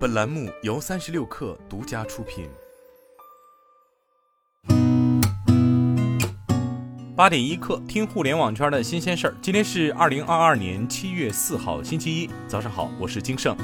本栏目由三十六氪独家出品。八点一刻，听互联网圈的新鲜事儿。今天是二零二二年七月四号，星期一，早上好，我是金盛。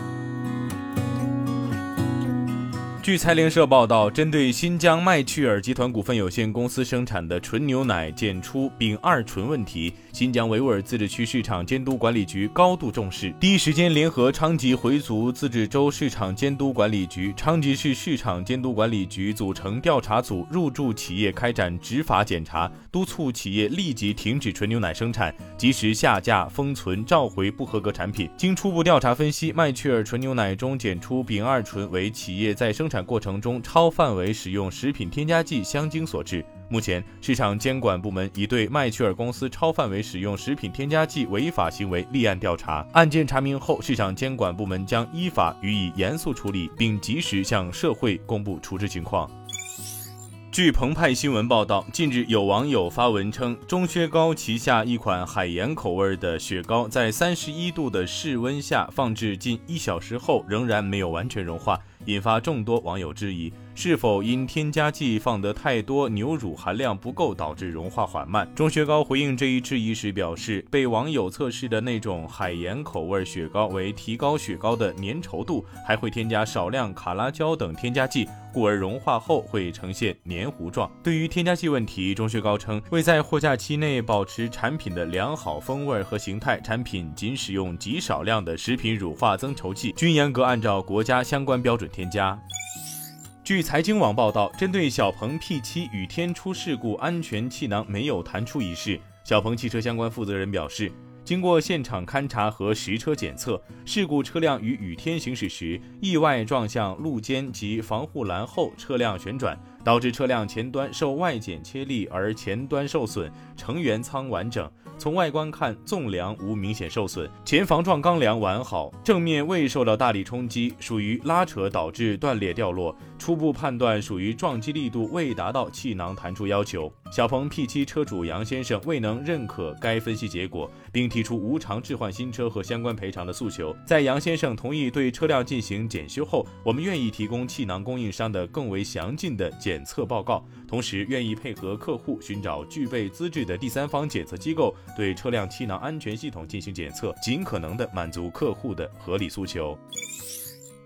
据财联社报道，针对新疆麦趣尔集团股份有限公司生产的纯牛奶检出丙二醇问题，新疆维吾尔自治区市场监督管理局高度重视，第一时间联合昌吉回族自治州市场监督管理局、昌吉市市场监督管理局组成调查组入驻企业开展执法检查，督促企业立即停止纯牛奶生产，及时下架、封存、召回不合格产品。经初步调查分析，麦趣尔纯牛奶中检出丙二醇为企业在生产过程中超范围使用食品添加剂香精所致。目前，市场监管部门已对麦趣尔公司超范围使用食品添加剂违法行为立案调查。案件查明后，市场监管部门将依法予以严肃处理，并及时向社会公布处置情况。据澎湃新闻报道，近日有网友发文称，钟薛高旗下一款海盐口味的雪糕，在三十一度的室温下放置近一小时后，仍然没有完全融化。引发众多网友质疑，是否因添加剂放得太多，牛乳含量不够导致融化缓慢？钟薛高回应这一质疑时表示，被网友测试的那种海盐口味雪糕为提高雪糕的粘稠度，还会添加少量卡拉胶等添加剂，故而融化后会呈现黏糊状。对于添加剂问题，钟薛高称，为在货架期内保持产品的良好风味和形态，产品仅使用极少量的食品乳化增稠剂，均严格按照国家相关标准。添加。据财经网报道，针对小鹏 P7 雨天出事故，安全气囊没有弹出一事，小鹏汽车相关负责人表示，经过现场勘查和实车检测，事故车辆于雨天行驶时意外撞向路肩及防护栏后，车辆旋转。导致车辆前端受外剪切力而前端受损，成员舱完整。从外观看，纵梁无明显受损，前防撞钢梁完好，正面未受到大力冲击，属于拉扯导致断裂掉落。初步判断属于撞击力度未达到气囊弹出要求。小鹏 P7 车主杨先生未能认可该分析结果，并提出无偿置换新车和相关赔偿的诉求。在杨先生同意对车辆进行检修后，我们愿意提供气囊供应商的更为详尽的检。检测报告，同时愿意配合客户寻找具备资质的第三方检测机构，对车辆气囊安全系统进行检测，尽可能的满足客户的合理诉求。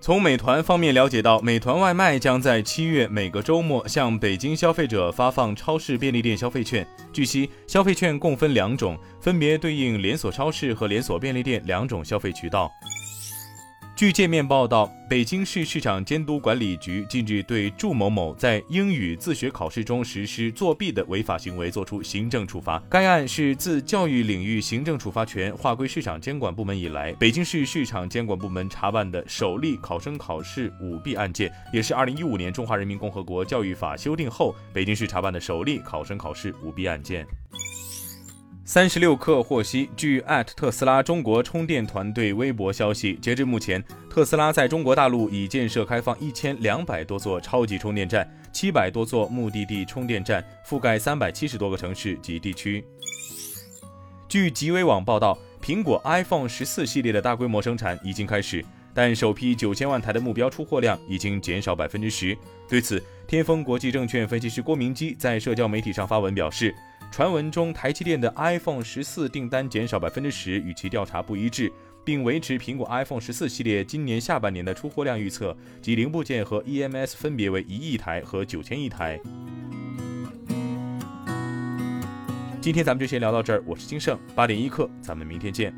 从美团方面了解到，美团外卖将在七月每个周末向北京消费者发放超市便利店消费券。据悉，消费券共分两种，分别对应连锁超市和连锁便利店两种消费渠道。据界面报道，北京市市场监督管理局近日对祝某某在英语自学考试中实施作弊的违法行为作出行政处罚。该案是自教育领域行政处罚权划归市场监管部门以来，北京市市场监管部门查办的首例考生考试舞弊案件，也是二零一五年中华人民共和国教育法修订后北京市查办的首例考生考试舞弊案件。三十六氪获悉，据艾特斯拉中国充电团队微博消息，截至目前，特斯拉在中国大陆已建设开放一千两百多座超级充电站，七百多座目的地充电站，覆盖三百七十多个城市及地区。据极微网报道，苹果 iPhone 十四系列的大规模生产已经开始，但首批九千万台的目标出货量已经减少百分之十。对此，天风国际证券分析师郭明基在社交媒体上发文表示。传闻中，台积电的 iPhone 十四订单减少百分之十，与其调查不一致，并维持苹果 iPhone 十四系列今年下半年的出货量预测，及零部件和 EMS 分别为一亿台和九千亿台。今天咱们就先聊到这儿，我是金盛八点一刻，咱们明天见。